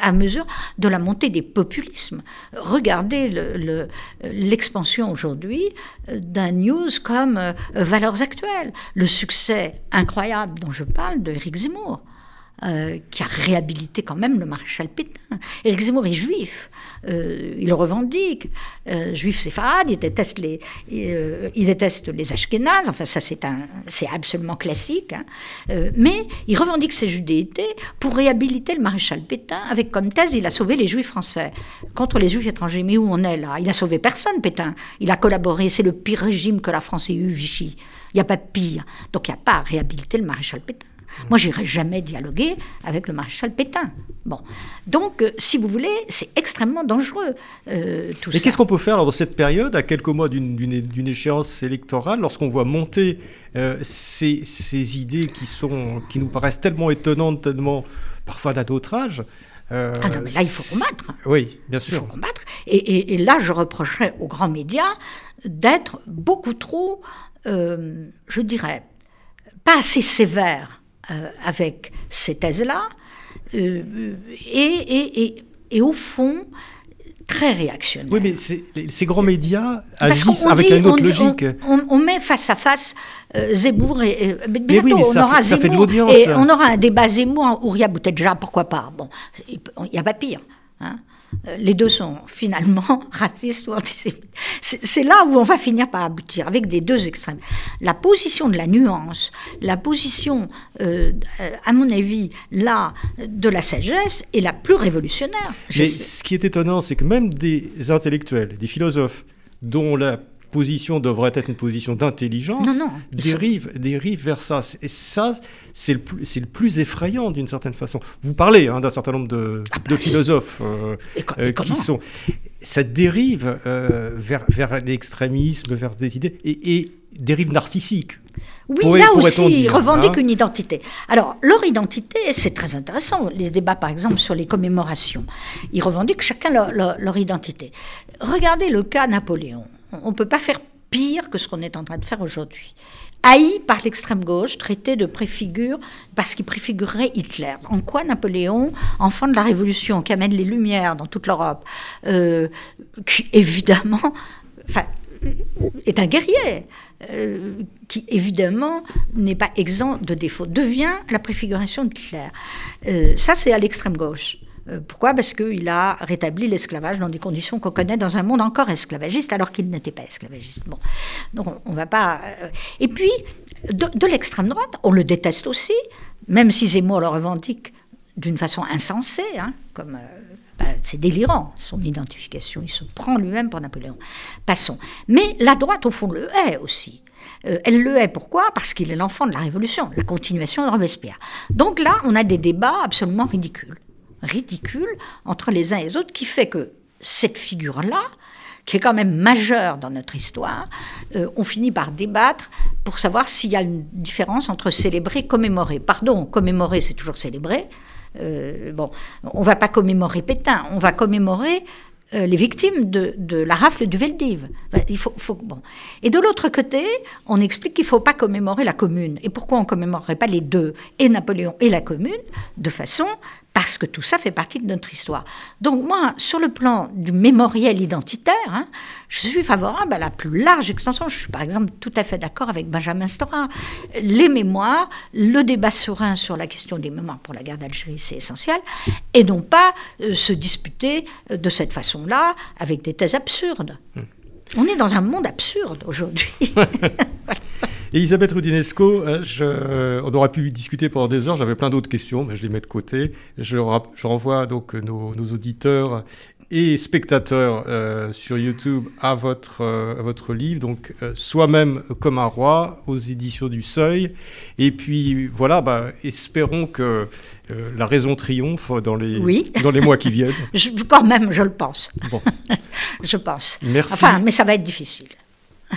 à mesure de la montée des populismes. Regardez l'expansion aujourd'hui euh, d'un news comme euh, Valeurs Actuelles, le succès incroyable dont je parle de Eric Zemmour. Euh, qui a réhabilité quand même le maréchal Pétain. Éric Zemmour est juif, euh, il revendique, euh, juif séfarade, il déteste les, il déteste les Ashkénazes, enfin ça c'est absolument classique, hein. mais il revendique ses judéités pour réhabiliter le maréchal Pétain, avec comme thèse il a sauvé les juifs français contre les juifs étrangers. Mais où on est là? Il a sauvé personne, Pétain. Il a collaboré, c'est le pire régime que la France ait eu, Vichy. Il n'y a pas pire. Donc il n'y a pas à réhabiliter le maréchal Pétain. Moi, j'irai jamais dialoguer avec le maréchal Pétain. Bon, donc, euh, si vous voulez, c'est extrêmement dangereux. Euh, tout Mais qu'est-ce qu'on peut faire dans cette période, à quelques mois d'une échéance électorale, lorsqu'on voit monter euh, ces, ces, idées qui sont, qui nous paraissent tellement étonnantes, tellement parfois d'un autre âge ah non, mais là, il faut combattre. Oui, bien sûr. Il faut combattre. Et, et, là, je reprocherais aux grands médias d'être beaucoup trop, je dirais, pas assez sévères euh, avec ces thèses-là, euh, et, et, au fond, très réactionnaire. Oui, mais ces grands médias agissent avec une autre logique. On, met face à face euh, Zemmour et, bientôt on aura Zemmour et on aura un débat Zemmour Ouria Bouteja, pourquoi pas Bon, il n'y a pas pire. Hein euh, les deux sont finalement racistes ou antisémites. C'est là où on va finir par aboutir, avec des deux extrêmes. La position de la nuance, la position, euh, à mon avis, là, de la sagesse est la plus révolutionnaire. Mais ce qui est étonnant, c'est que même des intellectuels, des philosophes, dont la position devrait être une position d'intelligence, dérive, dérive vers ça. Et ça, c'est le, plus, le plus effrayant d'une certaine façon. Vous parlez hein, d'un certain nombre de, ah bah philosophes euh, euh, qui sont... Ça dérive euh, vers, vers l'extrémisme, vers des idées, et, dérive narcissique. Oui, là aussi, ils revendiquent hein. une identité. Alors, leur identité, c'est très intéressant. Les débats, par exemple, sur les commémorations, ils revendiquent chacun leur identité. Regardez le cas Napoléon. On ne peut pas faire pire que ce qu'on est en train de faire aujourd'hui. Haï par l'extrême gauche, traité de préfigure parce qu'il préfigurerait Hitler. En quoi Napoléon, enfant de la Révolution, qui amène les Lumières dans toute l'Europe, euh, qui évidemment est un guerrier, euh, qui évidemment n'est pas exempt de défauts, devient la préfiguration d'Hitler. Euh, ça, c'est à l'extrême gauche. Euh, pourquoi? Parce qu'il a rétabli l'esclavage dans des conditions qu'on connaît dans un monde encore esclavagiste, alors qu'il n'était pas esclavagiste. Bon. Donc on, va pas. Euh, et puis, de, l'extrême droite, on le déteste aussi, même si Zemmour le revendique d'une façon insensée, hein, comme. Euh, bah, c'est délirant, son identification. Il se prend lui-même pour Napoléon. Passons. Mais la droite, au fond, le hait aussi. elle le hait pourquoi? Parce qu'il est l'enfant de la Révolution, la continuation de Robespierre. Donc là, on a des débats absolument ridicules ridicule entre les uns et les autres qui fait que cette figure-là, qui est quand même majeure dans notre histoire, euh, on finit par débattre pour savoir s'il y a une différence entre célébrer et commémorer. Pardon, commémorer, c'est toujours célébrer. Euh, bon, on va pas commémorer Pétain, on va commémorer euh, les victimes de, la rafle du Veldiv. Il faut, bon. Et de l'autre côté, on explique qu'il ne faut pas commémorer la commune. Et pourquoi on ne commémorerait pas les deux, et Napoléon et la commune, de façon parce que tout ça fait partie de notre histoire. Donc moi, sur le plan du mémoriel identitaire, hein, je suis favorable à la plus large extension. Je suis par exemple tout à fait d'accord avec Benjamin Stora. Les mémoires, le débat serein sur la question des mémoires pour la guerre d'Algérie, c'est essentiel, et non pas euh, se disputer euh, de cette façon-là avec des thèses absurdes. Hmm. On est dans un monde absurde aujourd'hui. Elisabeth Rudinesco, euh, je, on aurait pu discuter pendant des heures, j'avais plein d'autres questions, mais je les mets de côté. Je, je renvoie donc nos, auditeurs et spectateur euh, sur YouTube à votre, euh, à votre livre, donc euh, Soi-même comme un roi aux éditions du Seuil. Et puis voilà, bah, espérons que la raison triomphe dans les, dans les mois qui viennent. je, quand même, je le pense. Bon. je pense. Merci. Enfin, mais ça va être difficile.